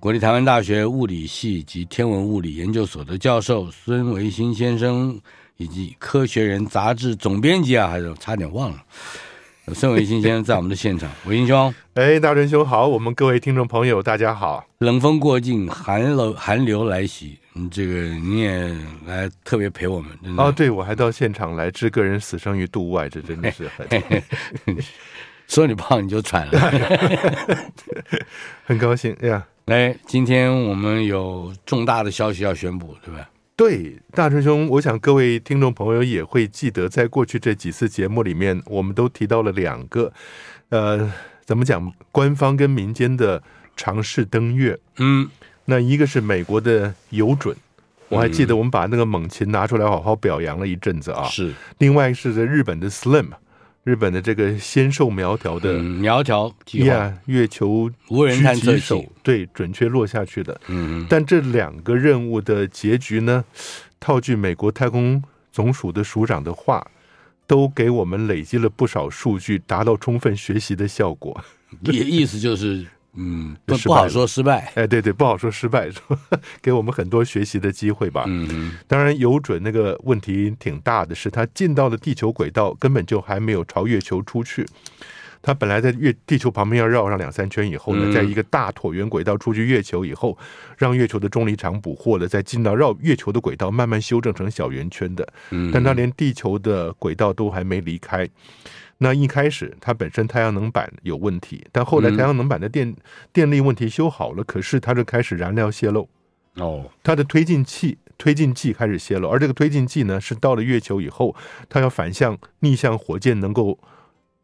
国立台湾大学物理系及天文物理研究所的教授孙维新先生，以及《科学人》杂志总编辑啊，还是差点忘了，孙维新先生在我们的现场。维新兄，哎，大春兄好，我们各位听众朋友大家好。冷风过境，寒流寒流来袭，嗯，这个你也来特别陪我们。哦，对，我还到现场来，知个人死生于度外，这真的是很。说你胖你就喘了，很高兴哎呀。来，今天我们有重大的消息要宣布，对吧？对，大春兄，我想各位听众朋友也会记得，在过去这几次节目里面，我们都提到了两个，呃，怎么讲，官方跟民间的尝试登月。嗯，那一个是美国的有准，我还记得我们把那个猛禽拿出来好好表扬了一阵子啊。是，另外是在日本的 Slim。日本的这个纤瘦苗条的、嗯、苗条计划，yeah, 月球无人探测器对准确落下去的。嗯，但这两个任务的结局呢，套句美国太空总署的署长的话，都给我们累积了不少数据，达到充分学习的效果。意意思就是。嗯，不不好说失败。哎，对对，不好说失败，说 给我们很多学习的机会吧。嗯嗯。当然，有准那个问题挺大的，是他进到了地球轨道，根本就还没有朝月球出去。他本来在月地球旁边要绕上两三圈以后呢，在一个大椭圆轨道出去月球以后，让月球的重力场捕获了，再进到绕月球的轨道，慢慢修正成小圆圈的。嗯。但他连地球的轨道都还没离开。那一开始，它本身太阳能板有问题，但后来太阳能板的电、嗯、电力问题修好了，可是它就开始燃料泄漏。哦，它的推进器、推进剂开始泄漏，而这个推进剂呢，是到了月球以后，它要反向逆向火箭能够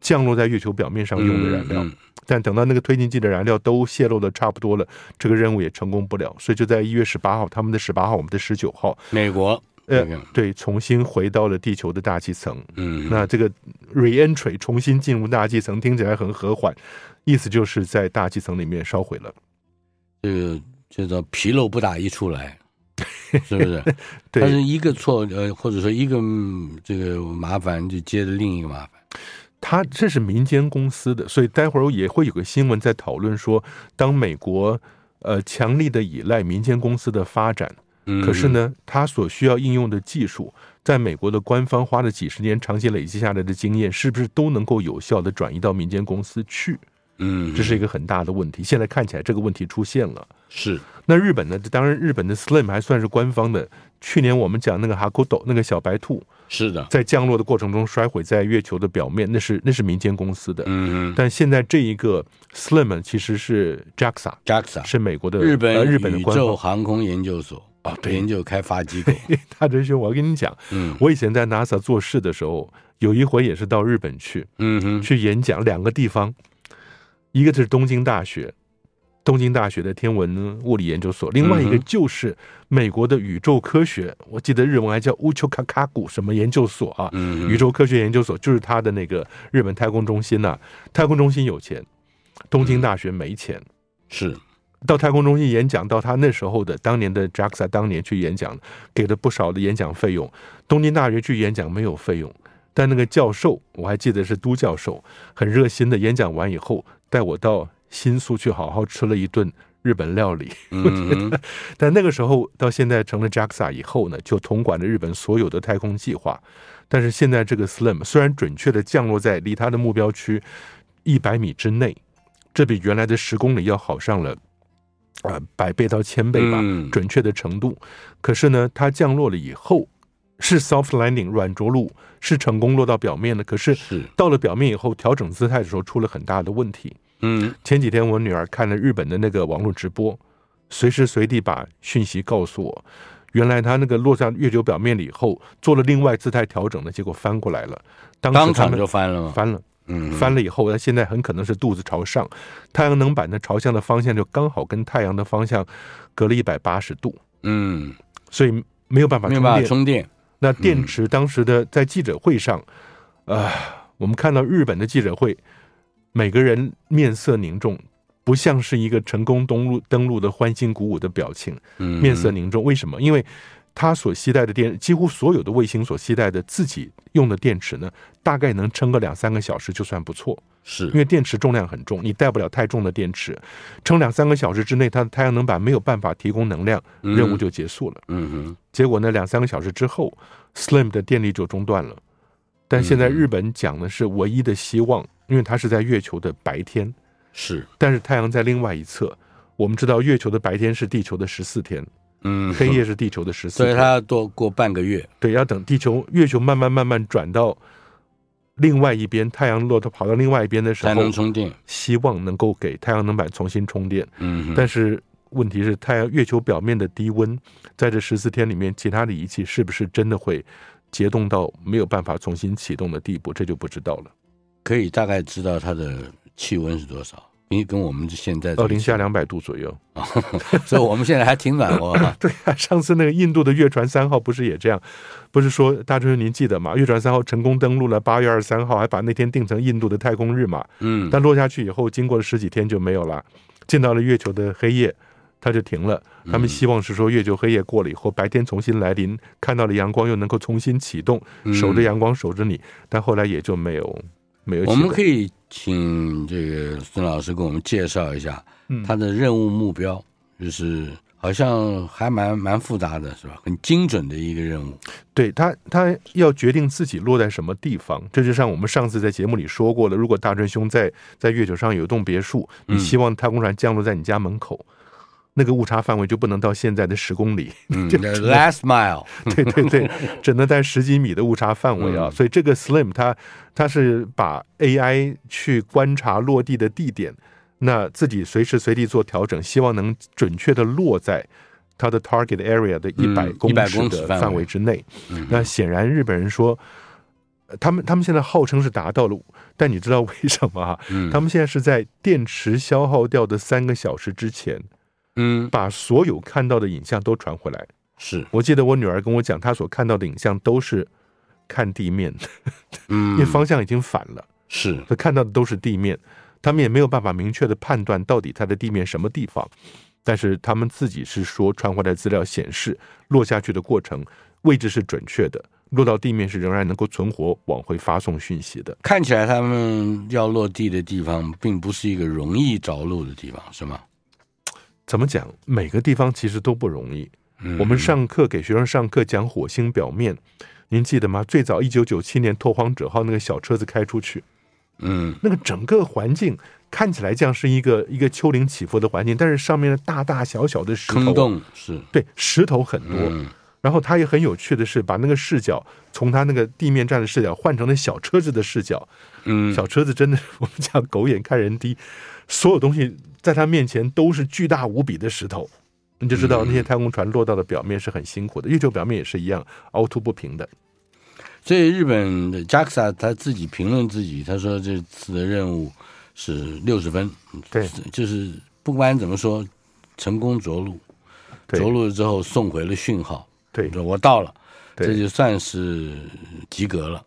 降落在月球表面上用的燃料。嗯嗯、但等到那个推进剂的燃料都泄露的差不多了，这个任务也成功不了，所以就在一月十八号，他们的十八号，我们的十九号，美国。呃，对，重新回到了地球的大气层。嗯，那这个 re-entry 重新进入大气层，听起来很和缓，意思就是在大气层里面烧毁了。这个叫做纰漏不打一处来，是不是？对，但是一个错，呃，或者说一个这个麻烦就接着另一个麻烦。他这是民间公司的，所以待会儿也会有个新闻在讨论说，当美国呃强力的依赖民间公司的发展。可是呢，它所需要应用的技术，在美国的官方花了几十年长期累积下来的经验，是不是都能够有效的转移到民间公司去？嗯，这是一个很大的问题。现在看起来这个问题出现了。是。那日本呢？当然，日本的 Slim 还算是官方的。去年我们讲那个 Hakuto 那个小白兔，是的，在降落的过程中摔毁在月球的表面，那是那是民间公司的。嗯嗯。但现在这一个 Slim 其实是 JAXA，JAXA 是美国的日本日本的宇宙航空研究所。哦，对，研究开发机构，大哲学，我要跟你讲，嗯，我以前在 NASA 做事的时候，有一回也是到日本去，嗯哼，去演讲，两个地方，一个是东京大学，东京大学的天文物理研究所，另外一个就是美国的宇宙科学，我记得日文还叫乌丘卡卡古什么研究所啊，嗯，宇宙科学研究所就是他的那个日本太空中心呐，太空中心有钱，东京大学没钱，是。到太空中心演讲，到他那时候的当年的 JAXA 当年去演讲，给了不少的演讲费用。东京大学去演讲没有费用，但那个教授我还记得是都教授，很热心的演讲完以后，带我到新宿去好好吃了一顿日本料理。嗯、但那个时候到现在成了 JAXA 以后呢，就统管了日本所有的太空计划。但是现在这个 SLIM 虽然准确的降落在离他的目标区一百米之内，这比原来的十公里要好上了。啊，百倍到千倍吧，准确的程度。可是呢，它降落了以后是 soft landing 软着陆，是成功落到表面的。可是到了表面以后，调整姿态的时候出了很大的问题。嗯，前几天我女儿看了日本的那个网络直播，随时随地把讯息告诉我，原来她那个落在月球表面了以后，做了另外姿态调整的结果翻过来了，当时他们当场就翻了吗？翻了。嗯，翻了以后，它现在很可能是肚子朝上，太阳能板的朝向的方向就刚好跟太阳的方向隔了一百八十度。嗯，所以没有办法充电，充电，那电池当时的在记者会上，啊、呃，我们看到日本的记者会，每个人面色凝重，不像是一个成功登陆登陆的欢欣鼓舞的表情，面色凝重。为什么？因为他所携带的电，几乎所有的卫星所携带的自己用的电池呢，大概能撑个两三个小时就算不错。是因为电池重量很重，你带不了太重的电池，撑两三个小时之内，它的太阳能板没有办法提供能量，任务就结束了。嗯哼，结果呢，两三个小时之后，Slim 的电力就中断了。但现在日本讲的是唯一的希望，因为它是在月球的白天，是，但是太阳在另外一侧。我们知道月球的白天是地球的十四天，嗯，黑夜是地球的十四天，所以它要多过半个月。对，要等地球月球慢慢慢慢转到。另外一边，太阳落它跑到另外一边的时候，才能充电。希望能够给太阳能板重新充电。嗯，但是问题是，太阳月球表面的低温，在这十四天里面，其他的仪器是不是真的会结冻到没有办法重新启动的地步？这就不知道了。可以大概知道它的气温是多少？因为跟我们现在哦零下两百度左右，所以我们现在还挺暖和。对啊，上次那个印度的月船三号不是也这样？不是说大春您记得吗？月船三号成功登陆了，八月二十三号还把那天定成印度的太空日嘛？嗯，但落下去以后，经过了十几天就没有了，见到了月球的黑夜，它就停了。他们希望是说月球黑夜过了以后，白天重新来临，看到了阳光又能够重新启动，守着阳光守着你，但后来也就没有。没有，我们可以请这个孙老师给我们介绍一下他的任务目标，就是好像还蛮蛮复杂的，是吧？很精准的一个任务。对他，他要决定自己落在什么地方。这就像我们上次在节目里说过的，如果大春兄在在月球上有一栋别墅，你希望太空船降落在你家门口。嗯那个误差范围就不能到现在的十公里，嗯，last mile，对对对，只能在十几米的误差范围啊。所以这个 Slim 它它是把 AI 去观察落地的地点，那自己随时随地做调整，希望能准确的落在它的 target area 的一百公尺的范围之内。那显然日本人说，他们他们现在号称是达到了，但你知道为什么啊？他们现在是在电池消耗掉的三个小时之前。嗯，把所有看到的影像都传回来。是我记得我女儿跟我讲，她所看到的影像都是看地面，嗯，因为方向已经反了。是，她看到的都是地面，他们也没有办法明确的判断到底它的地面什么地方。但是他们自己是说，传回来资料显示，落下去的过程位置是准确的，落到地面是仍然能够存活，往回发送讯息的。看起来他们要落地的地方，并不是一个容易着陆的地方，是吗？怎么讲？每个地方其实都不容易。嗯、我们上课给学生上课讲火星表面，您记得吗？最早一九九七年拓荒者号那个小车子开出去，嗯，那个整个环境看起来像是一个一个丘陵起伏的环境，但是上面的大大小小的石头，坑洞是对，石头很多。嗯、然后他也很有趣的是，把那个视角从他那个地面站的视角换成了小车子的视角。嗯，小车子真的，我们讲狗眼看人低，所有东西。在他面前都是巨大无比的石头，你就知道那些太空船落到的表面是很辛苦的。月球表面也是一样凹凸不平的。所以日本的 JAXA 他自己评论自己，他说这次的任务是六十分，对，就是不管怎么说，成功着陆，着陆了之后送回了讯号，对，我到了，这就算是及格了。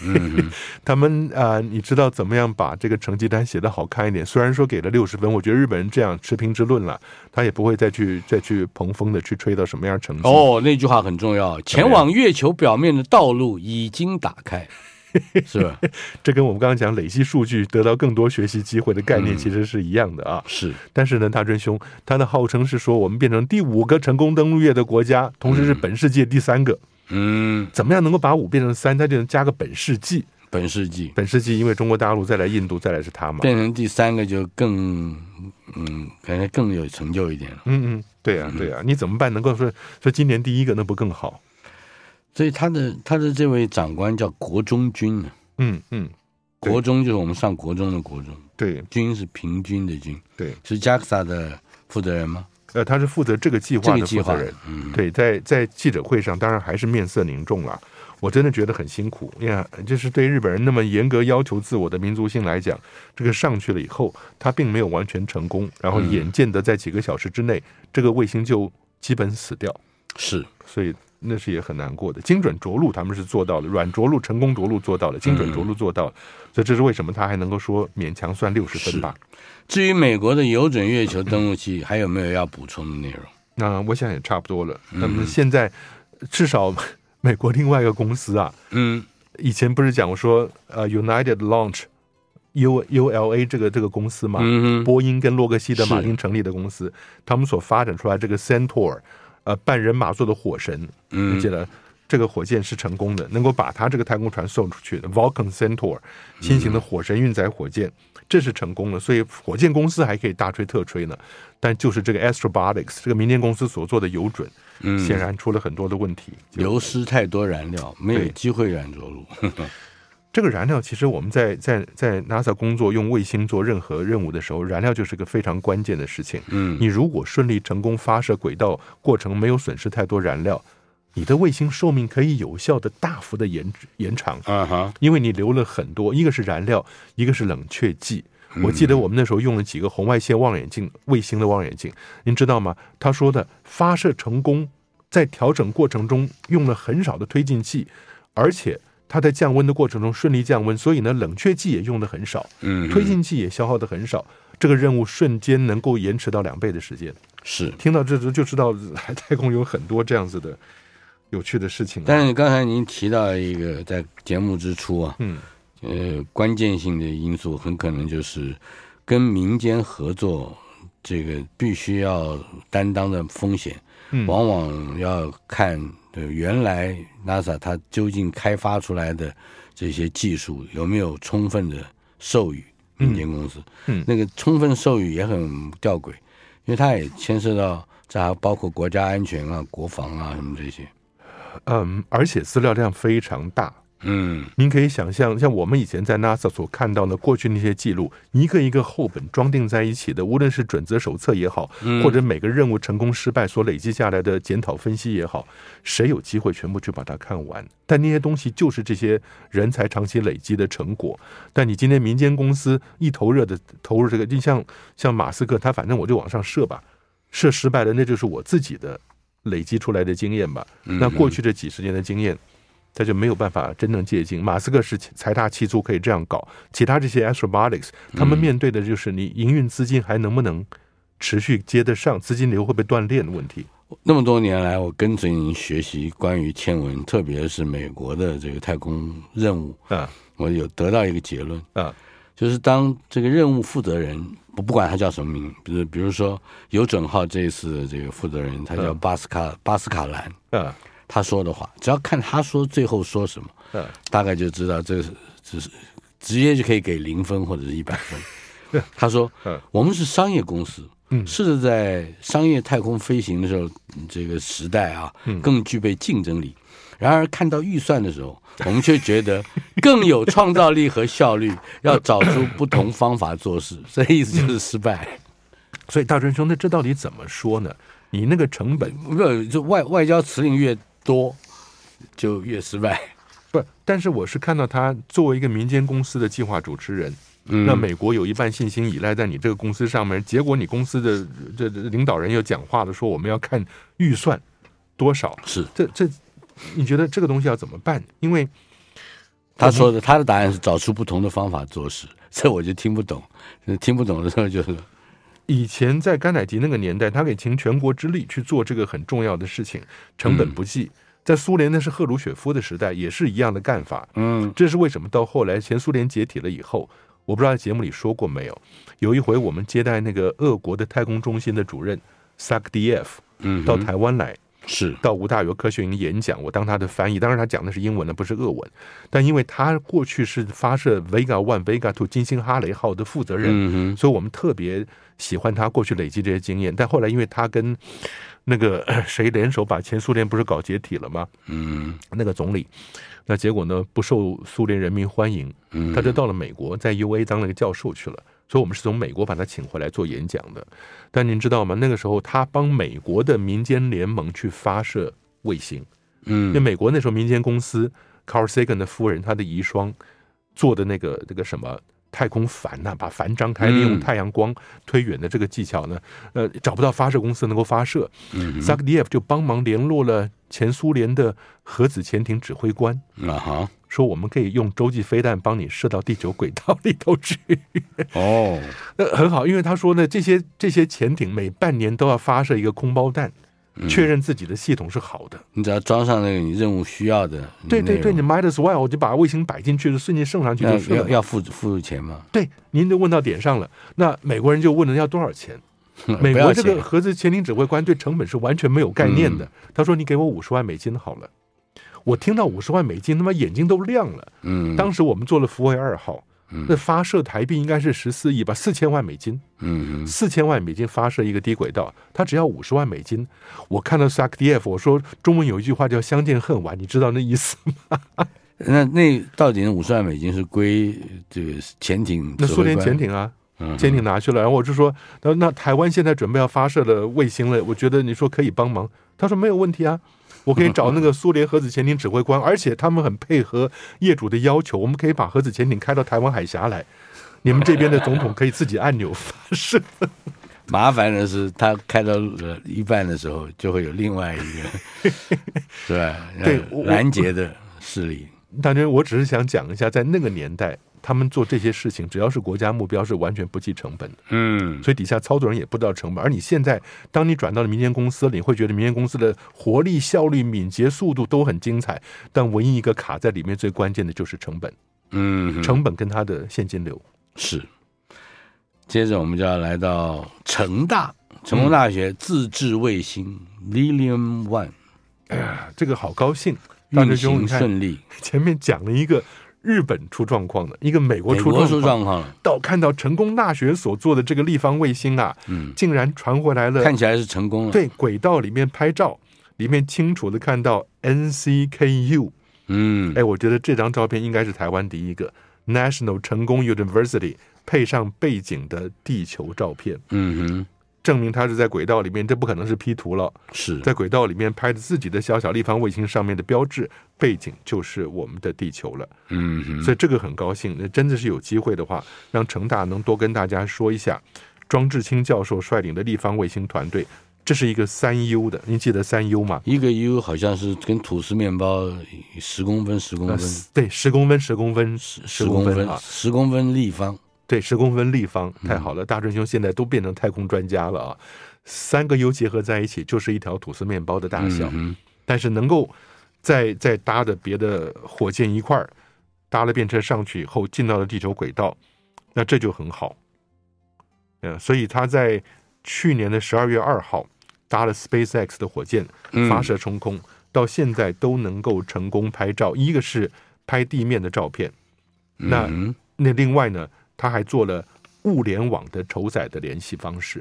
嗯，他们啊、呃，你知道怎么样把这个成绩单写得好看一点？虽然说给了六十分，我觉得日本人这样持平之论了，他也不会再去再去蓬风的去吹到什么样成绩。哦，那句话很重要，前往月球表面的道路已经打开，是吧？这跟我们刚刚讲累积数据得到更多学习机会的概念其实是一样的啊。嗯、是，但是呢，大春兄他的号称是说我们变成第五个成功登陆月的国家，同时是本世界第三个。嗯嗯，怎么样能够把五变成三？他就能加个本世纪，本世纪，本世纪，因为中国大陆再来印度，再来是他嘛，变成第三个就更，嗯，感觉更有成就一点了。嗯嗯，对啊对啊，你怎么办？能够说说今年第一个，那不更好？所以他的他的这位长官叫国中军呢。嗯嗯，国中就是我们上国中的国中，对，军是平均的军，对，是 JAXA 的负责人吗？呃，他是负责这个计划的负责人，嗯，对，在在记者会上，当然还是面色凝重了。我真的觉得很辛苦，你看，就是对日本人那么严格要求自我的民族性来讲，这个上去了以后，他并没有完全成功，然后眼见得在几个小时之内，这个卫星就基本死掉。是，所以那是也很难过的。精准着陆他们是做到了，软着陆成功着陆做到了，精准着陆做到了，嗯、所以这是为什么他还能够说勉强算六十分吧。至于美国的有准月球登陆器，还有没有要补充的内容？那我想也差不多了。那么现在至少美国另外一个公司啊，嗯，以前不是讲说呃，United Launch。U U L A 这个这个公司嘛，嗯、波音跟洛克希德马丁成立的公司，他们所发展出来这个 Centaur，呃，半人马座的火神，嗯，你记得这个火箭是成功的，能够把他这个太空船送出去的 Vulcan Centaur 新型的火神运载火箭，嗯，这是成功的，所以火箭公司还可以大吹特吹呢。但就是这个 Astrobotics 这个民间公司所做的有准，嗯，显然出了很多的问题，流失太多燃料，没有机会软着陆。这个燃料其实我们在在在 NASA 工作用卫星做任何任务的时候，燃料就是个非常关键的事情。嗯，你如果顺利成功发射轨道过程没有损失太多燃料，你的卫星寿命可以有效的大幅的延延长。啊哈，因为你留了很多，一个是燃料，一个是冷却剂。我记得我们那时候用了几个红外线望远镜，卫星的望远镜，您知道吗？他说的发射成功，在调整过程中用了很少的推进剂，而且。它在降温的过程中顺利降温，所以呢，冷却剂也用的很少，嗯，推进剂也消耗的很少，这个任务瞬间能够延迟到两倍的时间。是，听到这就知道太空有很多这样子的有趣的事情。但是刚才您提到一个在节目之初啊，嗯，呃，关键性的因素很可能就是跟民间合作，这个必须要担当的风险，嗯，往往要看。原来 NASA 它究竟开发出来的这些技术有没有充分的授予民间公司？嗯，那个充分授予也很吊诡，因为它也牵涉到这还包括国家安全啊、国防啊什么这些。嗯，而且资料量非常大。嗯，您可以想象，像我们以前在 NASA 所看到的过去那些记录，一个一个厚本装订在一起的，无论是准则手册也好，或者每个任务成功失败所累积下来的检讨分析也好，谁有机会全部去把它看完？但那些东西就是这些人才长期累积的成果。但你今天民间公司一头热的投入这个，就像像马斯克，他反正我就往上射吧，射失败了，那就是我自己的累积出来的经验吧。那过去这几十年的经验。他就没有办法真正借镜。马斯克是财大气粗，可以这样搞。其他这些 Astrobotics，他们面对的就是你营运资金还能不能持续接得上，资金流会不会断裂的问题。那么多年来，我跟随您学习关于天文，特别是美国的这个太空任务啊，我有得到一个结论啊，就是当这个任务负责人，不不管他叫什么名，比如比如说有准号这一次的这个负责人，他叫巴斯卡巴斯卡兰啊。他说的话，只要看他说最后说什么，嗯，大概就知道这是这是直接就可以给零分或者是一百分。他说，嗯，我们是商业公司，嗯，是在商业太空飞行的时候，这个时代啊，更具备竞争力。然而看到预算的时候，我们却觉得 更有创造力和效率，要找出不同方法做事。这意思就是失败。所以大春兄，那这到底怎么说呢？你那个成本，不就外外交辞令越多就越失败，不，但是我是看到他作为一个民间公司的计划主持人，嗯，那美国有一半信心依赖在你这个公司上面，结果你公司的这领导人又讲话了说我们要看预算多少，是这这，你觉得这个东西要怎么办？因为他说的他的答案是找出不同的方法做事，这我就听不懂，听不懂的时候就是。以前在甘乃迪那个年代，他可以倾全国之力去做这个很重要的事情，成本不计。在苏联那是赫鲁雪夫的时代，也是一样的干法。嗯，这是为什么？到后来前苏联解体了以后，我不知道在节目里说过没有？有一回我们接待那个俄国的太空中心的主任萨克迪耶夫，嗯，到台湾来。是到吴大猷科学营演讲，我当他的翻译。当然，他讲的是英文的，不是俄文。但因为他过去是发射 Vega One、Vega Two 金星哈雷号的负责人，嗯，所以我们特别喜欢他过去累积这些经验。但后来，因为他跟那个谁联手，把前苏联不是搞解体了吗？嗯，那个总理，那结果呢，不受苏联人民欢迎，他就到了美国，在 UA 当了个教授去了。所以，我们是从美国把他请回来做演讲的。但您知道吗？那个时候，他帮美国的民间联盟去发射卫星。嗯，因为美国那时候民间公司 Carl Sagan 的夫人，他的遗孀做的那个那个什么。太空帆呐、啊，把帆张开，利用太阳光推远的这个技巧呢，呃，找不到发射公司能够发射，嗯萨格迪耶夫就帮忙联络了前苏联的核子潜艇指挥官，啊哈，说我们可以用洲际飞弹帮你射到地球轨道里头去。哦，那很好，因为他说呢，这些这些潜艇每半年都要发射一个空包弹。确认自己的系统是好的，你只要装上那个你任务需要的。对对对，你 might as well，我就把卫星摆进去，就瞬间送上去就要要付付钱吗？对，您就问到点上了。那美国人就问了要多少 钱？美国这个核子潜艇指挥官对成本是完全没有概念的。他说：“你给我五十万美金好了。”我听到五十万美金，他妈眼睛都亮了。嗯，当时我们做了福卫二号。那发射台币应该是十四亿吧，四千万美金。嗯，四千万美金发射一个低轨道，它只要五十万美金。我看到 SACDF，我说中文有一句话叫“相见恨晚”，你知道那意思吗？那那到底那五十万美金是归这个潜艇？那苏联潜艇啊，潜艇拿去了。然后我就说，那那台湾现在准备要发射的卫星了，我觉得你说可以帮忙。他说没有问题啊。我可以找那个苏联核子潜艇指挥官，而且他们很配合业主的要求，我们可以把核子潜艇开到台湾海峡来。你们这边的总统可以自己按钮发射。麻烦的是，他开到了一半的时候，就会有另外一个，是吧？对，拦截的势力。当然，我只是想讲一下，在那个年代。他们做这些事情，只要是国家目标，是完全不计成本的。嗯，所以底下操作人也不知道成本。而你现在，当你转到了民间公司里，你会觉得民间公司的活力、效率、敏捷、速度都很精彩，但唯一一个卡在里面最关键的就是成本。嗯，成本跟它的现金流是。接着我们就要来到成大，成功大学自制卫星 Lilium One。哎呀，这个好高兴，运行顺利。前面讲了一个。日本出状况了，一个美国出状况。了，到看到成功大学所做的这个立方卫星啊，嗯，竟然传回来了，看起来是成功了。对，轨道里面拍照，里面清楚的看到 NCKU，嗯，哎，我觉得这张照片应该是台湾第一个 National 成功 University 配上背景的地球照片，嗯哼。证明它是在轨道里面，这不可能是 P 图了。是。在轨道里面拍的自己的小小立方卫星上面的标志背景就是我们的地球了。嗯哼，所以这个很高兴。那真的是有机会的话，让成大能多跟大家说一下，庄志清教授率领的立方卫星团队，这是一个三 U 的。您记得三 U 吗？一个 U 好像是跟吐司面包十公分十公分，对，十公分十公分十公分啊，十公分立方。对，十公分立方，太好了！大春兄现在都变成太空专家了啊！三个 U 结合在一起，就是一条吐司面包的大小。嗯、但是能够再再搭的别的火箭一块儿搭了便车上去以后，进到了地球轨道，那这就很好。嗯，所以他在去年的十二月二号搭了 SpaceX 的火箭发射冲空，嗯、到现在都能够成功拍照。一个是拍地面的照片，那、嗯、那另外呢？他还做了物联网的承载的联系方式，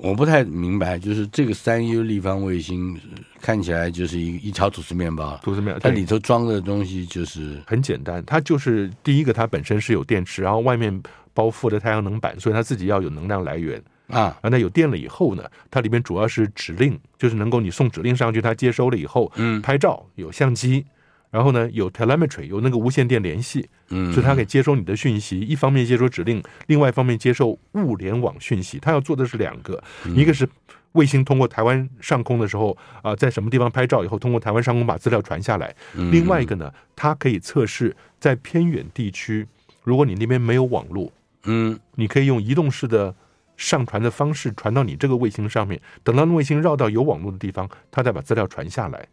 我不太明白，就是这个三 U 立方卫星看起来就是一一条吐司面包，吐司面包，它里头装的东西就是很简单，它就是第一个，它本身是有电池，然后外面包覆的太阳能板，所以它自己要有能量来源啊。那有电了以后呢，它里面主要是指令，就是能够你送指令上去，它接收了以后，嗯，拍照有相机。然后呢，有 telemetry，有那个无线电联系，嗯，所以它可以接收你的讯息，一方面接收指令，另外一方面接受物联网讯息。它要做的是两个，一个是卫星通过台湾上空的时候啊，在什么地方拍照以后，通过台湾上空把资料传下来。另外一个呢，它可以测试在偏远地区，如果你那边没有网络，嗯，你可以用移动式的上传的方式传到你这个卫星上面，等到卫星绕到有网络的地方，它再把资料传下来。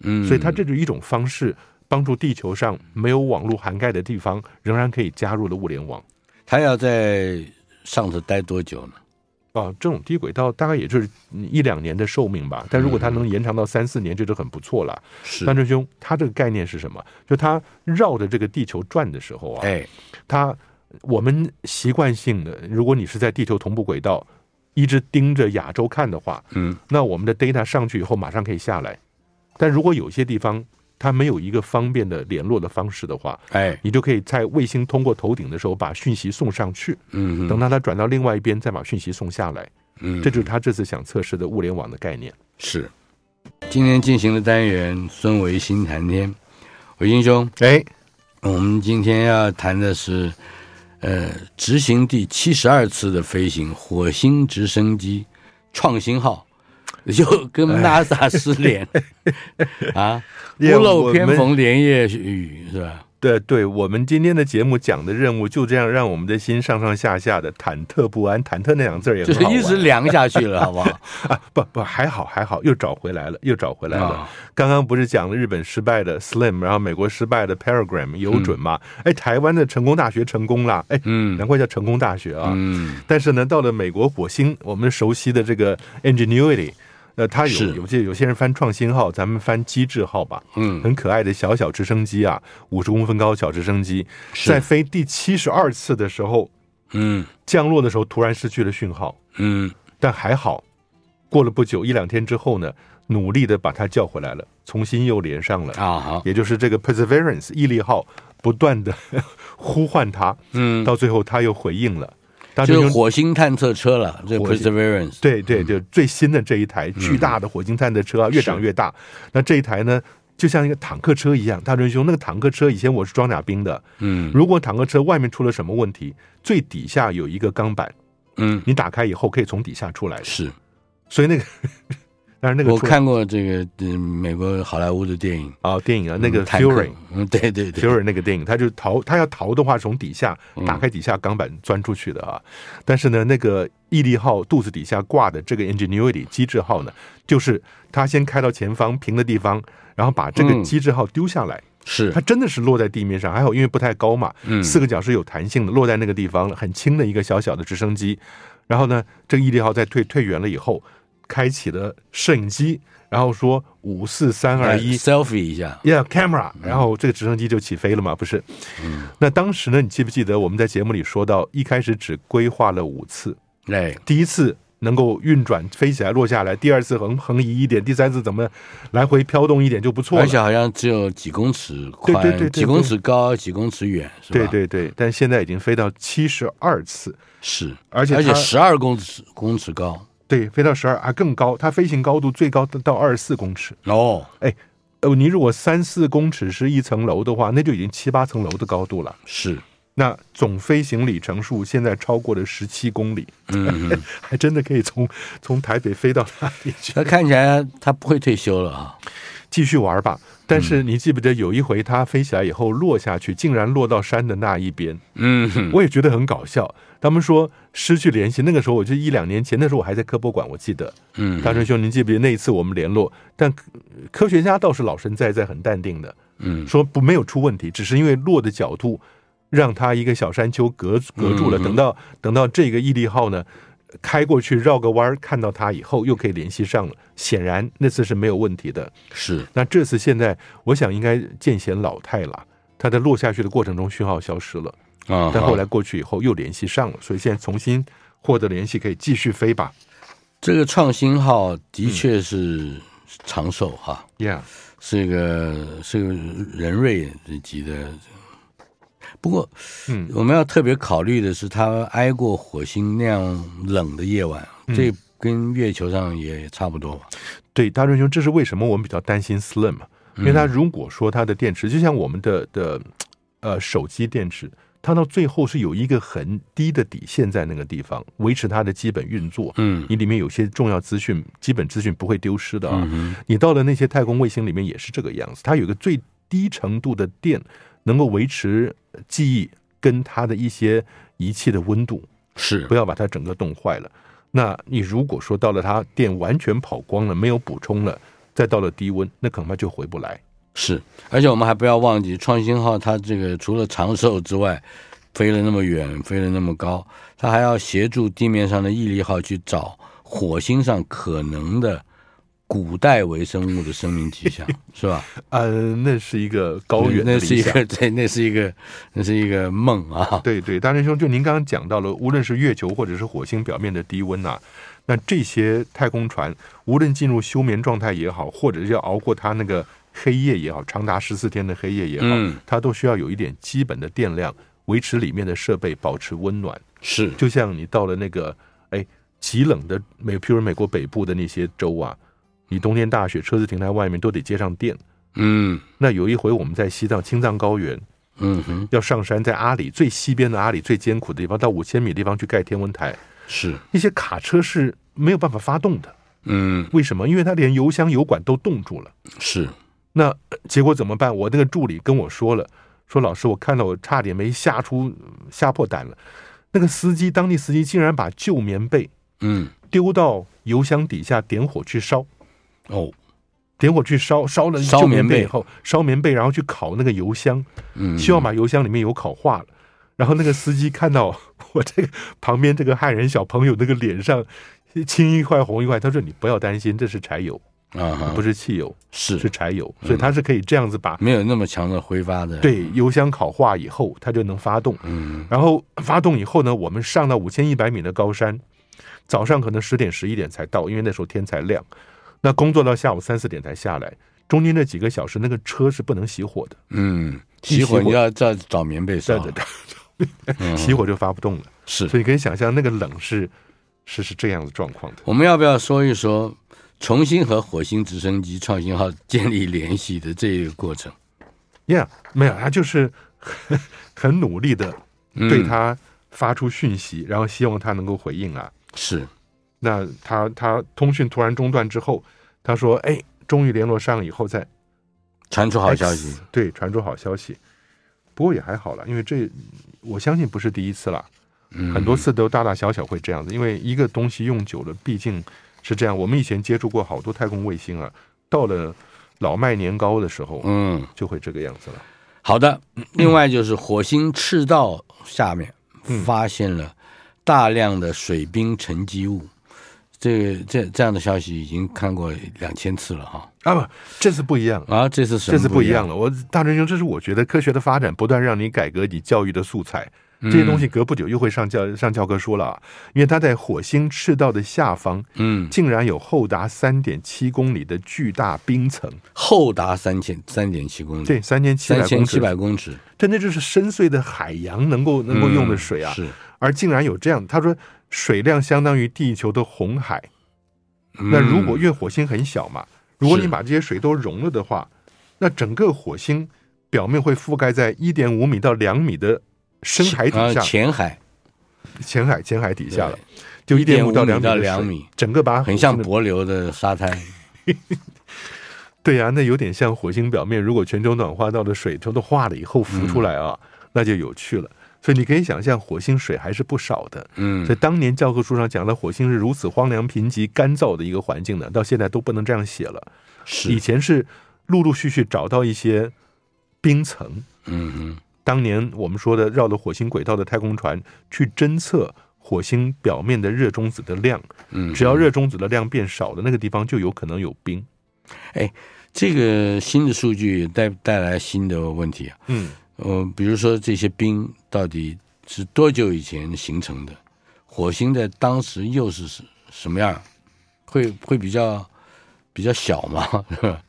嗯，所以它这是一种方式，帮助地球上没有网络涵盖的地方，仍然可以加入了物联网。它要在上头待多久呢？啊，这种低轨道大概也就是一两年的寿命吧。但如果它能延长到三四年，这就很不错了。是，范振兄，它这个概念是什么？就它绕着这个地球转的时候啊，哎，它我们习惯性的，如果你是在地球同步轨道，一直盯着亚洲看的话，嗯，那我们的 data 上去以后，马上可以下来。但如果有些地方它没有一个方便的联络的方式的话，哎，你就可以在卫星通过头顶的时候把讯息送上去，嗯，等到它转到另外一边再把讯息送下来，嗯，这就是他这次想测试的物联网的概念。是，今天进行的单元孙维新谈天，维新兄，哎，我们今天要谈的是呃，执行第七十二次的飞行，火星直升机创新号 又跟 NASA 失联 啊，屋漏偏逢连夜雨是吧？对对，我们今天的节目讲的任务就这样，让我们的心上上下下的忐忑不安。忐忑那两个字也就是一直凉下去了，好不好？啊，不不，还好还好，又找回来了，又找回来了。哦、刚刚不是讲了日本失败的 Slim，然后美国失败的 Paragram 有准吗？哎、嗯，台湾的成功大学成功了，哎，嗯，难怪叫成功大学啊。嗯，但是呢，到了美国火星，我们熟悉的这个 Ingenuity。呃，它有有些有些人翻创新号，咱们翻机智号吧。嗯，很可爱的小小直升机啊，五十公分高小直升机，在飞第七十二次的时候，嗯，降落的时候突然失去了讯号。嗯，但还好，过了不久一两天之后呢，努力的把它叫回来了，重新又连上了啊。好，也就是这个 Perseverance 毅力号不断的 呼唤它，嗯，到最后它又回应了。就是火星探测车了，这 Perseverance。对对对，最新的这一台巨大的火星探测车啊，越长越大。那这一台呢，就像一个坦克车一样。大真兄，那个坦克车以前我是装甲兵的，嗯，如果坦克车外面出了什么问题，最底下有一个钢板，嗯，你打开以后可以从底下出来。是，所以那个。但是那个我看过这个嗯，美国好莱坞的电影。啊，电影啊，那个 Fury，嗯，对对对，Fury 那个电影，他就逃，他要逃的话，从底下打开底下钢板钻出去的啊。但是呢，那个毅力号肚子底下挂的这个 Ingenuity 机智号呢，就是他先开到前方平的地方，然后把这个机智号丢下来，是，它真的是落在地面上，还好因为不太高嘛，嗯，四个角是有弹性的，落在那个地方很轻的一个小小的直升机。然后呢，这个毅力号在退退远了以后。开启了摄影机，然后说五四三二一，selfie 一下，Yeah，camera，然后这个直升机就起飞了嘛，不是？嗯，那当时呢，你记不记得我们在节目里说到，一开始只规划了五次，对，第一次能够运转飞起来落下来，第二次横横移一点，第三次怎么来回飘动一点就不错了，而且好像只有几公尺宽，对对对，对，几公尺高，几公尺远，是吧？对对对，但现在已经飞到七十二次，是，而且而且十二公尺公尺高。对，飞到十二啊更高，它飞行高度最高到二十四公尺哦。哎，哦，你如果三四公尺是一层楼的话，那就已经七八层楼的高度了。是，那总飞行里程数现在超过了十七公里，嗯，还真的可以从从台北飞到那里去。那看起来他不会退休了啊，继续玩吧。但是你记不记得有一回他飞起来以后落下去，竟然落到山的那一边？嗯，我也觉得很搞笑。他们说失去联系，那个时候我就一两年前，那时候我还在科博馆，我记得。嗯，大春兄，您记不记得那一次我们联络？但科学家倒是老神在在，很淡定的。嗯，说不没有出问题，只是因为落的角度让他一个小山丘隔隔住了。等到等到这个毅力号呢，开过去绕个弯，看到它以后又可以联系上了。显然那次是没有问题的。是，那这次现在我想应该见显老态了。它在落下去的过程中讯号消失了啊，但后来过去以后又联系上了，所以现在重新获得联系，可以继续飞吧。这个创新号的确是长寿哈，Yeah，是一个是个人瑞级的。不过，嗯，我们要特别考虑的是，它挨过火星那样冷的夜晚，嗯、这跟月球上也差不多吧？对，大仁兄，这是为什么我们比较担心 Slim？因为它如果说它的电池，就像我们的的呃手机电池，它到最后是有一个很低的底线在那个地方维持它的基本运作。嗯，你里面有些重要资讯、基本资讯不会丢失的啊。你到了那些太空卫星里面也是这个样子，它有一个最低程度的电。能够维持记忆跟它的一些仪器的温度，是不要把它整个冻坏了。那你如果说到了它电完全跑光了，没有补充了，再到了低温，那恐怕就回不来。是，而且我们还不要忘记，创新号它这个除了长寿之外，飞了那么远，飞了那么高，它还要协助地面上的毅力号去找火星上可能的。古代微生物的生命迹象 是吧？呃，那是一个高远的，那是一个对，那是一个 那是一个梦啊！对对，大仁兄，就您刚刚讲到了，无论是月球或者是火星表面的低温呐、啊，那这些太空船无论进入休眠状态也好，或者是要熬过它那个黑夜也好，长达十四天的黑夜也好，嗯、它都需要有一点基本的电量，维持里面的设备保持温暖。是，就像你到了那个哎极冷的美，譬如美国北部的那些州啊。你冬天大雪，车子停在外面都得接上电。嗯，那有一回我们在西藏青藏高原，嗯哼，要上山，在阿里最西边的阿里最艰苦的地方，到五千米地方去盖天文台，是那些卡车是没有办法发动的。嗯为什么？因为它连油箱油管都冻住了。是那结果怎么办？我那个助理跟我说了，说老师，我看到我差点没吓出吓破胆了。那个司机，当地司机竟然把旧棉被嗯丢到油箱底下点火去烧，哦。点火去烧，烧了烧棉被。以后，烧棉被，然后去烤那个油箱，嗯，希望把油箱里面油烤化了。然后那个司机看到 我这个旁边这个汉人小朋友那个脸上青一块红一块，他说：“你不要担心，这是柴油，啊不是汽油，是。是柴油，所以它是可以这样子把没有那么强的挥发的，对油箱烤化以后，它就能发动。嗯。然后发动以后呢，我们上到五千一百米的高山，早上可能十点十一点才到，因为那时候天才亮。那工作到下午三四点才下来，中间那几个小时，那个车是不能熄火的，嗯，熄火你要再找棉被烧，熄火就发不动了。是所以你可以想象，那个冷是是是这样的状况的。我们要不要说一说重新和火星直升机创新号建立联系的这一个过程？Yeah，没有，他就是很 很努力的对他发出讯息，然后希望他能够回应啊。是，那他他通讯突然中断之后，他说：“哎，终于联络上以后再传出好消息对，传出好消息。不过也还好了，因为这我相信不是第一次了，嗯，很多次都大大小小会这样子。因为一个东西用久了，毕竟是这样。我们以前接触过好多太空卫星啊，到了老迈年糕的时候，嗯，就会这个样子了。好的。另外就是火星赤道下面嗯发现了大量的水冰沉积物，这个这这样的消息已经看过两千次了哈。啊不，这次不一样，啊，这次是这次不一样样了。我大师兄，这是我觉得科学的发展不断让你改革你教育的素材。这些东西隔不久又会上教上教科书了啊，因为它在火星赤道的下方，嗯，竟然有厚达三点七公里的巨大冰层，厚达三千三点七公里，对，三千七百公尺，三千七百公尺，真的就是深邃的海洋能够能够用的水啊，嗯是。而竟然有这样，他说水量相当于地球的红海。那如果因为火星很小嘛，如果你把这些水都融了的话，那整个火星表面会覆盖在一点五米到两米的深海底下，浅海，浅海浅海底下了，就一点五到两米的两米，整个把很像帛流的沙滩。对呀、啊，那有点像火星表面，如果全球暖化到的水都都化了以后浮出来啊，嗯、那就有趣了。所以你可以想象，火星水还是不少的。嗯，所以当年教科书上讲的火星是如此荒凉、贫瘠、干燥的一个环境呢，到现在都不能这样写了。是以前是陆陆续续找到一些冰层。嗯嗯，当年我们说的绕着火星轨道的太空船去侦测火星表面的热中子的量，嗯，只要热中子的量变少了，那个地方就有可能有冰。哎，这个新的数据带带来新的问题啊。嗯。呃，比如说这些冰到底是多久以前形成的？火星在当时又是什什么样？会会比较比较小吗？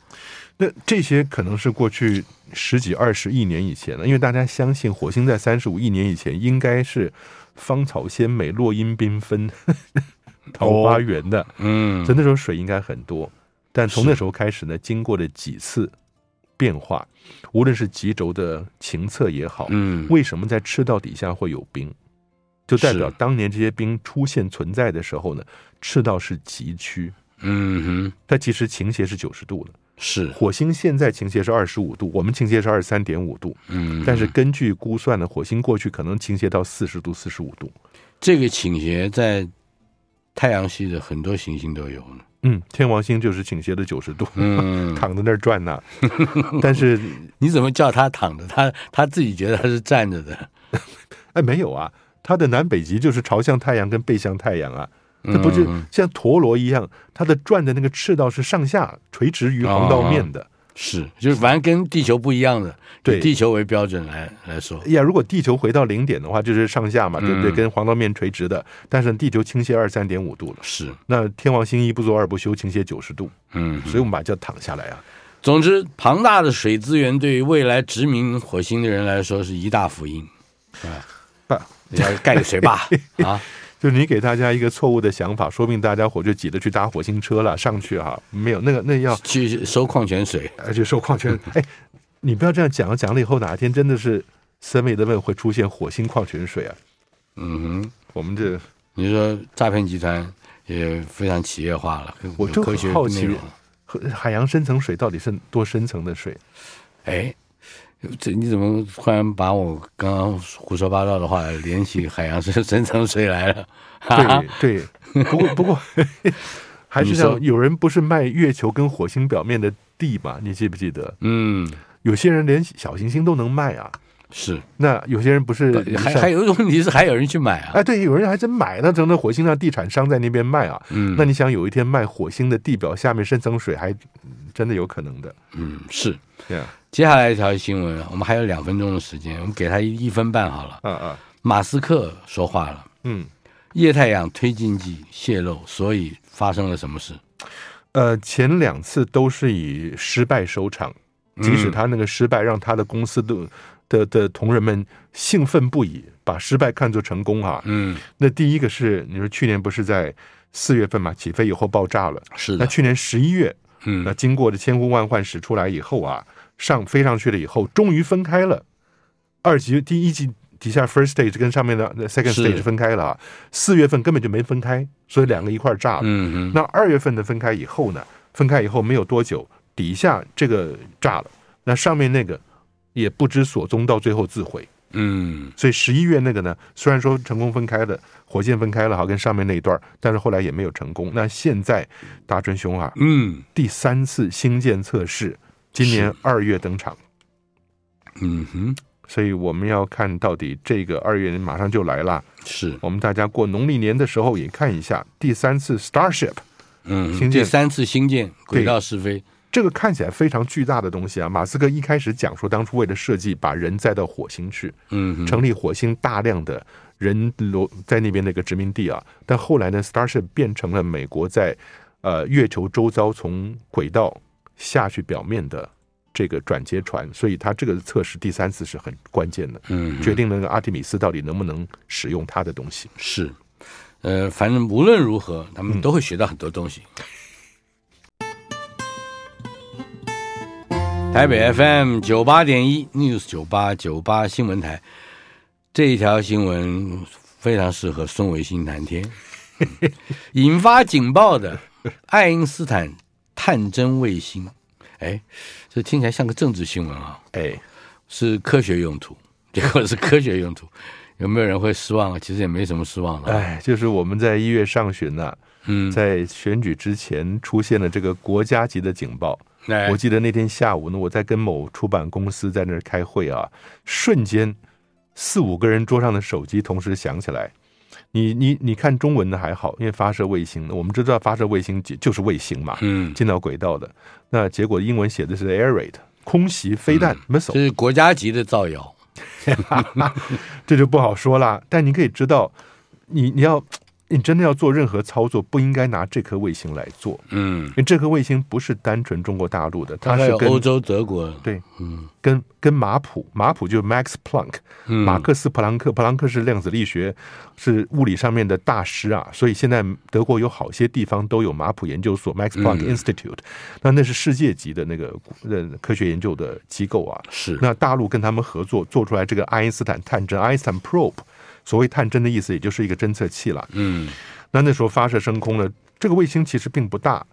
那这些可能是过去十几二十亿年以前的，因为大家相信火星在三十五亿年以前应该是芳草鲜美、落英缤纷、桃花源的。嗯，所以那时候水应该很多，但从那时候开始呢，经过了几次变化。无论是极轴的情测也好，嗯，为什么在赤道底下会有冰，就代表当年这些冰出现存在的时候呢，赤道是极区，嗯哼，它其实倾斜是九十度的，是。火星现在倾斜是二十五度，我们倾斜是二十三点五度，嗯，但是根据估算呢，火星过去可能倾斜到四十度、四十五度，这个倾斜在太阳系的很多行星都有呢。嗯，天王星就是倾斜的九十度，嗯，躺在那儿转呢。但是你怎么叫他躺着？他他自己觉得他是站着的。哎，没有啊，他的南北极就是朝向太阳跟背向太阳啊，它不是像陀螺一样，它的转的那个赤道是上下垂直于黄道面的。哦是，就是反正跟地球不一样的，对地球为标准来来说。呀，如果地球回到零点的话，就是上下嘛，对不对？嗯、跟黄道面垂直的，但是地球倾斜二三点五度了。是，那天王星一不做二不休，倾斜九十度。嗯，所以我们把它叫躺下来啊。总之，庞大的水资源对于未来殖民火星的人来说是一大福音，啊，不，你要盖个水坝 啊。就是你给大家一个错误的想法，说不定大家伙就挤着去搭火星车了，上去哈，没有那个那要去收矿泉水，而且收矿泉水。哎，你不要这样讲，讲了以后哪一天真的是 7-Eleven 会出现火星矿泉水啊？嗯哼，我们这你说诈骗集团也非常企业化了，我就很好奇，海洋深层水到底是多深层的水？哎，这你怎么突然把我刚刚胡说八道的话联系海洋深深层水来了？对对，不过不过 还是这样，有人不是卖月球跟火星表面的地吗？你记不记得？嗯，有些人连小行星都能卖啊。是，那有些人不是还还有一个问题是还有人去买啊？哎，对，有人还真买，那整个火星上地产商在那边卖啊。嗯，那你想有一天卖火星的地表下面深层水，还真的有可能的。嗯，是。Yeah. 接下来一条新闻，我们还有两分钟的时间，我们给他一一分半好了。嗯嗯，马斯克说话了。嗯，液态氧推进剂泄漏，所以发生了什么事？呃，前两次都是以失败收场，即使他那个失败让他的公司的。的的同仁们兴奋不已，把失败看作成功啊！嗯，那第一个是你说去年不是在四月份嘛，起飞以后爆炸了，是的。那去年十一月，嗯，那经过的千呼万唤始出来以后啊，上飞上去了以后，终于分开了。二级第一级底下 first stage 跟上面的 second stage 分开了啊，四月份根本就没分开，所以两个一块炸了。嗯嗯。那二月份的分开以后呢？分开以后没有多久，底下这个炸了，那上面那个。也不知所踪，到最后自毁。嗯，所以十一月那个呢，虽然说成功分开了，火箭分开了，好跟上面那一段，但是后来也没有成功。那现在大春兄啊，嗯，第三次星舰测试，今年二月登场。嗯哼，所以我们要看到底这个二月马上就来了。是我们大家过农历年的时候也看一下第三次 Starship，嗯，星舰第三次星舰轨道试飞。这个看起来非常巨大的东西啊！马斯克一开始讲说，当初为了设计把人载到火星去，嗯，成立火星大量的人罗在那边的一个殖民地啊。但后来呢，Starship 变成了美国在呃月球周遭从轨道下去表面的这个转接船，所以它这个测试第三次是很关键的，嗯，决定那个阿提米斯到底能不能使用它的东西。是，呃，反正无论如何，他们都会学到很多东西。嗯台北 FM 九八点一 News 九八九八新闻台，这一条新闻非常适合孙维新谈天。引发警报的爱因斯坦探针卫星，哎，这听起来像个政治新闻啊！哎，是科学用途，结果是科学用途，有没有人会失望啊？其实也没什么失望的。哎，就是我们在一月上旬呢、啊，嗯，在选举之前出现了这个国家级的警报。我记得那天下午呢，我在跟某出版公司在那儿开会啊，瞬间四五个人桌上的手机同时响起来。你你你看中文的还好，因为发射卫星，我们知道发射卫星就是卫星嘛，嗯，进到轨道的。那结果英文写的是 air raid 空袭飞弹 missile，这是国家级的造谣，这就不好说了。但你可以知道，你你要。你真的要做任何操作，不应该拿这颗卫星来做。嗯，因为这颗卫星不是单纯中国大陆的，它是跟欧洲、德国对，嗯，跟跟马普，马普就是 Max Planck，马克思普朗克，普朗克是量子力学，是物理上面的大师啊。所以现在德国有好些地方都有马普研究所 Max Planck Institute，那那是世界级的那个呃科学研究的机构啊。是，那大陆跟他们合作做出来这个爱因斯坦探针，爱因斯坦 Probe。所谓探针的意思，也就是一个侦测器了。嗯，那那时候发射升空了，这个卫星其实并不大，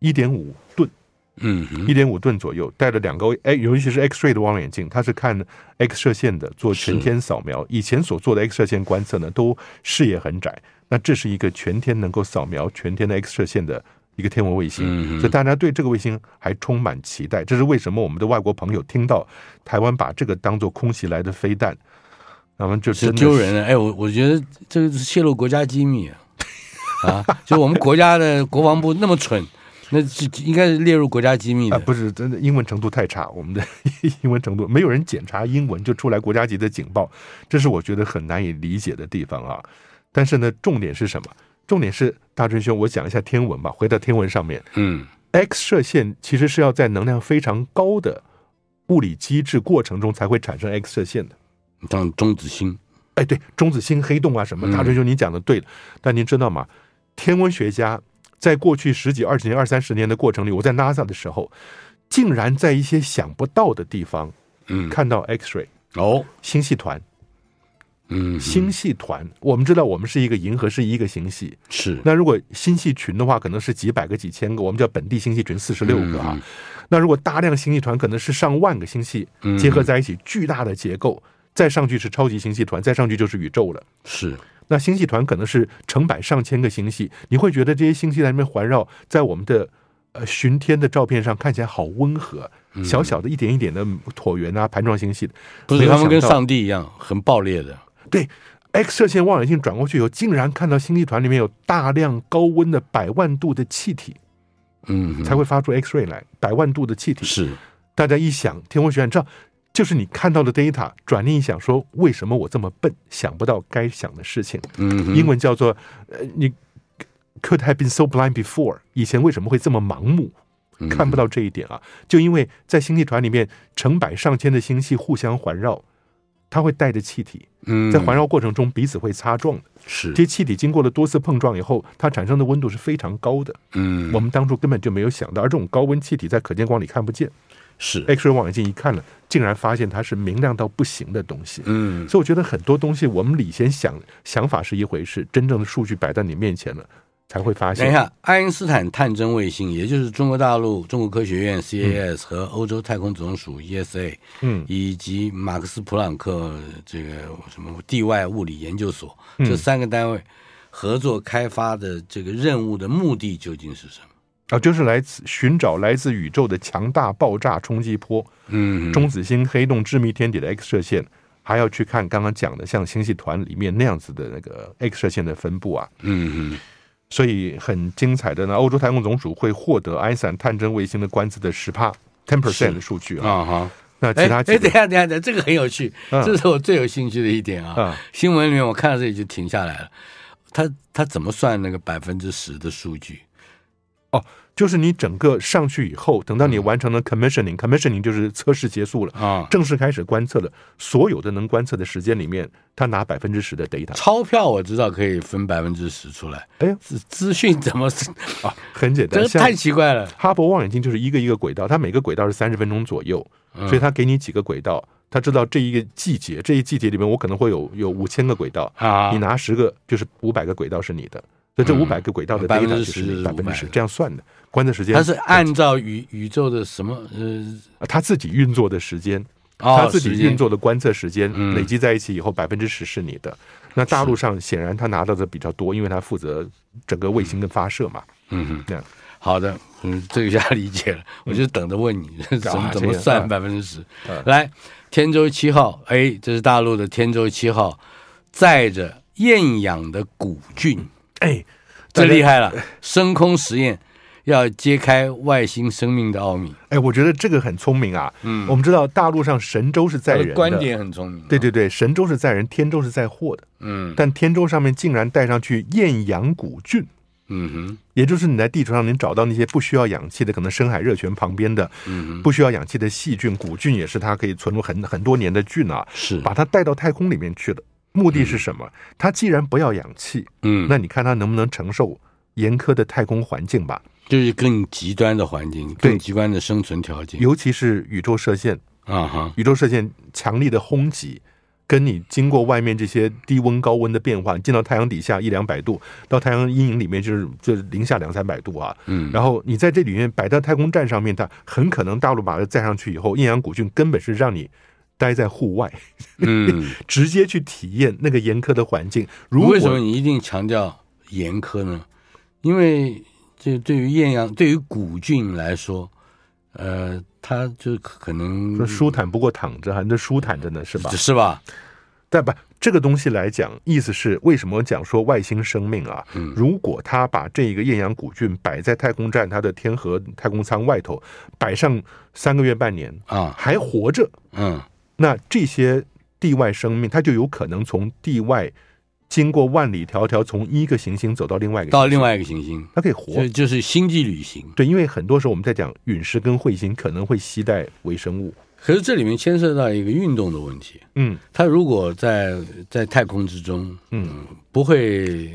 一点五吨，嗯，一点五吨左右，带着两个哎，尤其是 X-ray 的望远镜，它是看 X 射线的，做全天扫描。以前所做的 X 射线观测呢，都视野很窄。那这是一个全天能够扫描全天的 X 射线的一个天文卫星，嗯，所以大家对这个卫星还充满期待。这是为什么？我们的外国朋友听到台湾把这个当做空袭来的飞弹。咱们就是丢人了，哎，我我觉得这个是泄露国家机密啊！啊，就我们国家的国防部那么蠢，那应该是列入国家机密的。啊、不是，真的英文程度太差，我们的 英文程度没有人检查英文就出来国家级的警报，这是我觉得很难以理解的地方啊。但是呢，重点是什么？重点是大春兄，我讲一下天文吧。回到天文上面，嗯，X 射线其实是要在能量非常高的物理机制过程中才会产生 X 射线的。像中子星，哎，对，中子星黑洞啊什么，大春兄，你讲的对了。但您知道吗？天文学家在过去十几、二十年、二三十年的过程里，我在 NASA 的时候，竟然在一些想不到的地方，嗯，看到 X-ray。哦，星系团。嗯，星系团，我们知道我们是一个银河，是一个星系。是。那如果星系群的话，可能是几百个、几千个，我们叫本地星系群四十六个啊。嗯、那如果大量星系团，可能是上万个星系结合在一起，巨大的结构。再上去是超级星系团，再上去就是宇宙了。是。那星系团可能是成百上千个星系，你会觉得这些星系在那边环绕，在我们的呃巡天的照片上看起来好温和，小小的一点一点的椭圆啊，盘状星系，不是他们跟上帝一样很爆裂的。对，X 射线望远镜转过去以后，竟然看到星系团里面有大量高温的百万度的气体，嗯，才会发出 X ray 来。百万度的气体是，大家一想，天文学院知道，就是你看到的 data，转念一想，说为什么我这么笨，想不到该想的事情？嗯，英文叫做呃，你 could have been so blind before，以前为什么会这么盲目，看不到这一点啊？就因为在星系团里面，成百上千的星系互相环绕。它会带着气体，在环绕过程中彼此会擦撞的。是这些气体经过了多次碰撞以后，它产生的温度是非常高的。嗯，我们当初根本就没有想到，而这种高温气体在可见光里看不见。是 X 光望远镜一看了，竟然发现它是明亮到不行的东西。嗯，所以我觉得很多东西我们理先想想法是一回事，真正的数据摆在你面前了。才会发现。等一下，爱因斯坦探针卫星，也就是中国大陆中国科学院 CAS 和欧洲太空总署 ESA，嗯，以及马克思普朗克这个什么地外物理研究所，嗯，这三个单位合作开发的这个任务的目的究竟是什么？啊，就是来自寻找来自宇宙的强大爆炸冲击波，嗯，中子星、黑洞、致密天体的 X 射线，还要去看刚刚讲的像星系团里面那样子的那个 X 射线的分布啊，嗯嗯。所以很精彩的呢，欧洲太空总署会获得爱因斯坦探针卫星的观测的十帕 ten percent 的数据啊。哈，那其他哎，等下等下等，这个很有趣，这是我最有兴趣的一点啊。新闻里面我看到这里就停下来了。他他怎么算那个百分之十的数据？哦。就是你整个上去以后，等到你完成了 commissioning，commissioning 就是测试结束了啊，正式开始观测了。所有的能观测的时间里面，他拿百分之十的 data。钞票我知道可以分百分之十出来，哎，资资讯怎么啊？很简单，这太奇怪了。哈勃望远镜就是一个一个轨道，它每个轨道是三十分钟左右，所以它给你几个轨道，他知道这一个季节，这一季节里面我可能会有有五千个轨道啊，你拿十个就是五百个轨道是你的。所以这五百个轨道的 data 就是百分之十，这样算的。观测时间，它是按照宇宇宙的什么呃，它自己运作的时间，哦、它自己运作的观测时间、嗯、累积在一起以后，百分之十是你的。那大陆上显然他拿到的比较多，因为他负责整个卫星的发射嘛。嗯哼，这 样好的，嗯，这个一下理解了。我就等着问你，嗯、怎么怎么算百分之十？啊、来，天舟七号，哎，这是大陆的天舟七号，载着厌氧的古菌。哎，这厉害了！深空实验要揭开外星生命的奥秘。哎，我觉得这个很聪明啊。嗯，我们知道大陆上神舟是载人的，观点很聪明。对对对，神舟是载人，天舟是载货的。嗯，但天舟上面竟然带上去厌氧古菌。嗯哼，也就是你在地球上，能找到那些不需要氧气的，可能深海热泉旁边的，嗯，不需要氧气的细菌，古菌也是它可以存入很很多年的菌啊。是，把它带到太空里面去了。目的是什么？它既然不要氧气，嗯，那你看它能不能承受严苛的太空环境吧？就是更极端的环境，更极端的生存条件，尤其是宇宙射线。啊哈，宇宙射线强力的轰击，跟你经过外面这些低温高温的变化，你进到太阳底下一两百度，到太阳阴影里面就是就是零下两三百度啊，嗯，然后你在这里面摆到太空站上面，它很可能大陆把它载上去以后，阴阳古菌根本是让你。待在户外，嗯，直接去体验那个严苛的环境。如果为什么你一定强调严苛呢？因为这对于艳阳、对于古菌来说，呃，它就可能说舒坦不过躺着，还能舒坦着呢，是吧？是吧？但不，这个东西来讲，意思是为什么讲说外星生命啊？嗯，如果他把这一个艳阳古菌摆在太空站它的天河太空舱外头，摆上三个月半年啊，还活着，嗯。那这些地外生命，它就有可能从地外经过万里迢迢，从一个行星走到另外一个到另外一个行星，它可以活，就就是星际旅行。对，因为很多时候我们在讲陨石跟彗星可能会携带微生物，可是这里面牵涉到一个运动的问题。嗯，它如果在在太空之中，嗯，不会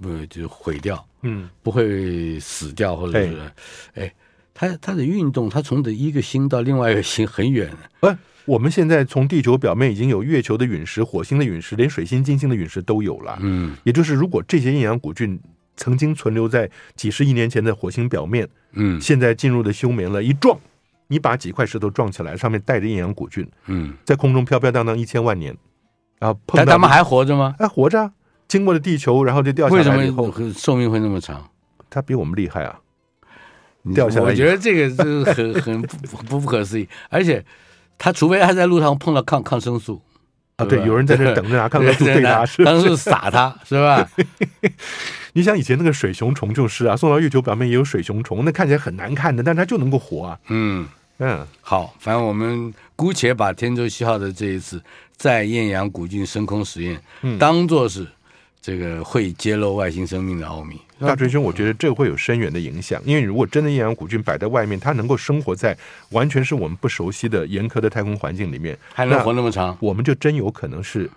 不就毁掉，嗯，不会死掉，或者是哎，它它的运动，它从这一个星到另外一个星很远。哎。我们现在从地球表面已经有月球的陨石、火星的陨石，连水星、金星的陨石都有了。嗯。也就是如果这些厌氧古菌曾经存留在几十亿年前的火星表面，嗯。现在进入的休眠了，一撞，你把几块石头撞起来，上面带着厌氧古菌，嗯，在空中飘飘荡荡一千万年，然后碰到但他们还活着吗？还活着。啊，经过了地球，然后就掉下为什么寿命会那么长？它比我们厉害啊。掉下来我觉得这个是很 很不不不可思议，而且他除非他在路上碰到抗抗生素啊，对，有人在这等着拿 抗生素对他，是抗生素撒他是吧？你想以前那个水熊虫就是啊，送到月球表面也有水熊虫，那看起来很难看的，但它就能够活啊。嗯，嗯，好，反正我们姑且把天舟七号的这一次在艳阳古菌深空实验，嗯当做是这个会揭露外星生命的奥秘。大锤兄，我觉得这会有深远的影响，因为如果真的阴阳古菌摆在外面，它能够生活在完全是我们不熟悉的严苛的太空环境里面，还能活那么长？我们就真有可能是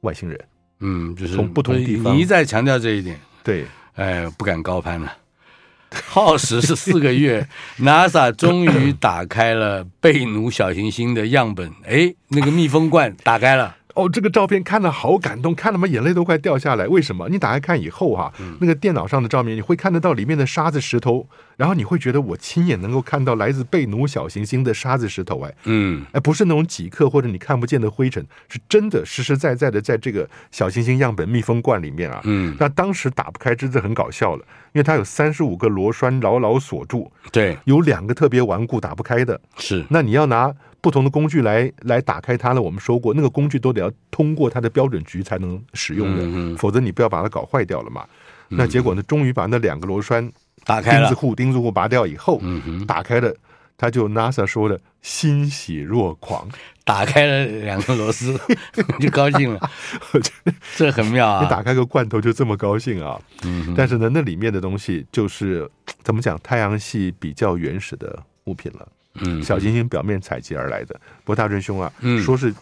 外星人。嗯，就是从不同地方你一再强调这一点，对，哎，不敢高攀了。耗时是四个月，NASA 终于打开了贝努小行星的样本，哎，那个密封罐打开了。哦，这个照片看了好感动，看了嘛眼泪都快掉下来。为什么？你打开看以后哈、啊，那个电脑上的照片，你会看得到里面的沙子石头，然后你会觉得我亲眼能够看到来自贝努小行星的沙子石头，哎，嗯，哎，不是那种几克或者你看不见的灰尘，是真的实实在在的在这个小行星样本密封罐里面啊。嗯，那当时打不开，真的很搞笑了，因为它有三十五个螺栓牢牢锁住，对，有两个特别顽固打不开的。是，那你要拿不同的工具来来打开它呢？我们说过，那个工具都得要通过它的标准局才能使用的，否则你不要把它搞坏掉了嘛。那结果呢？终于把那两个螺栓打开了。钉子户钉子户拔掉以后，嗯，打开了，他就 NASA 说的欣喜若狂。打开了两个螺丝，就高兴了。这很妙啊！你打开个罐头就这么高兴啊？嗯，但是呢，那里面的东西就是怎么讲？太阳系比较原始的物品了。嗯，小行星表面采集而来的。不过大真兄啊，嗯说是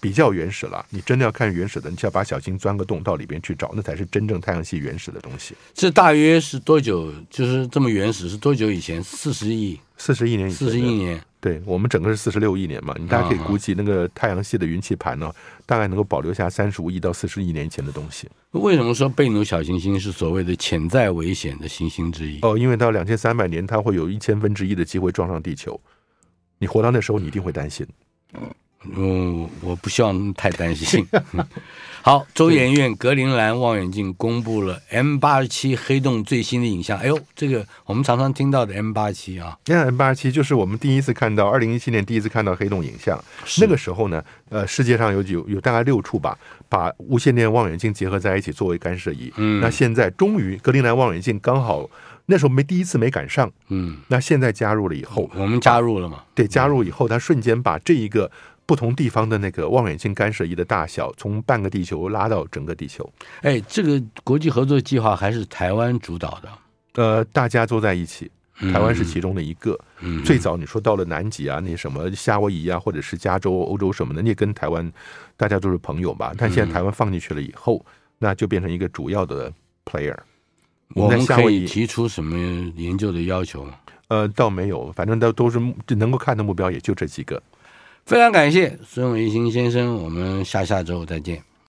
比较原始了。你真的要看原始的，你就要把小星钻个洞到里边去找，那才是真正太阳系原始的东西。这大约是多久？就是这么原始，是多久以前？四十亿，四十亿年以前，四十亿，年。对我们整个是四十六亿年嘛。你大家可以估计，那个太阳系的云气盘呢，大概能够保留下三十五亿到四十亿年前的东西。为什么说贝努小行星是所谓的潜在危险的行星之一？哦，因为到两千三百年，它会有一千分之一的机会撞上地球。你活到那时候，你一定会担心。嗯，我不希望太担心。好，周研院格陵兰望远镜公布了 M 八十七黑洞最新的影像。哎呦，这个我们常常听到的 M 八七啊，那 M 八七就是我们第一次看到，二零一七年第一次看到黑洞影像。那个时候呢，呃，世界上有有有大概六处吧，把无线电望远镜结合在一起作为干涉仪。嗯那现在终于格陵兰望远镜刚好那时候没第一次没赶上，嗯，那现在加入了以后，我们加入了嘛？对，加入以后，它瞬间把这一个不同地方的那个望远镜干涉仪的大小，从半个地球拉到整个地球。哎，这个国际合作计划还是台湾主导的，呃，大家都在一起，嗯台湾是其中的一个。嗯，最早你说到了南极啊，那什么夏威夷啊，或者是加州、欧洲什么的，你也跟台湾大家都是朋友吧？但现在台湾放进去了以后，那就变成一个主要的 player。我们可以提出什么研究的要求吗？呃，倒没有，反正都都是能够看的目标，也就这几个。非常感谢孙维新先生，我们下下周再见。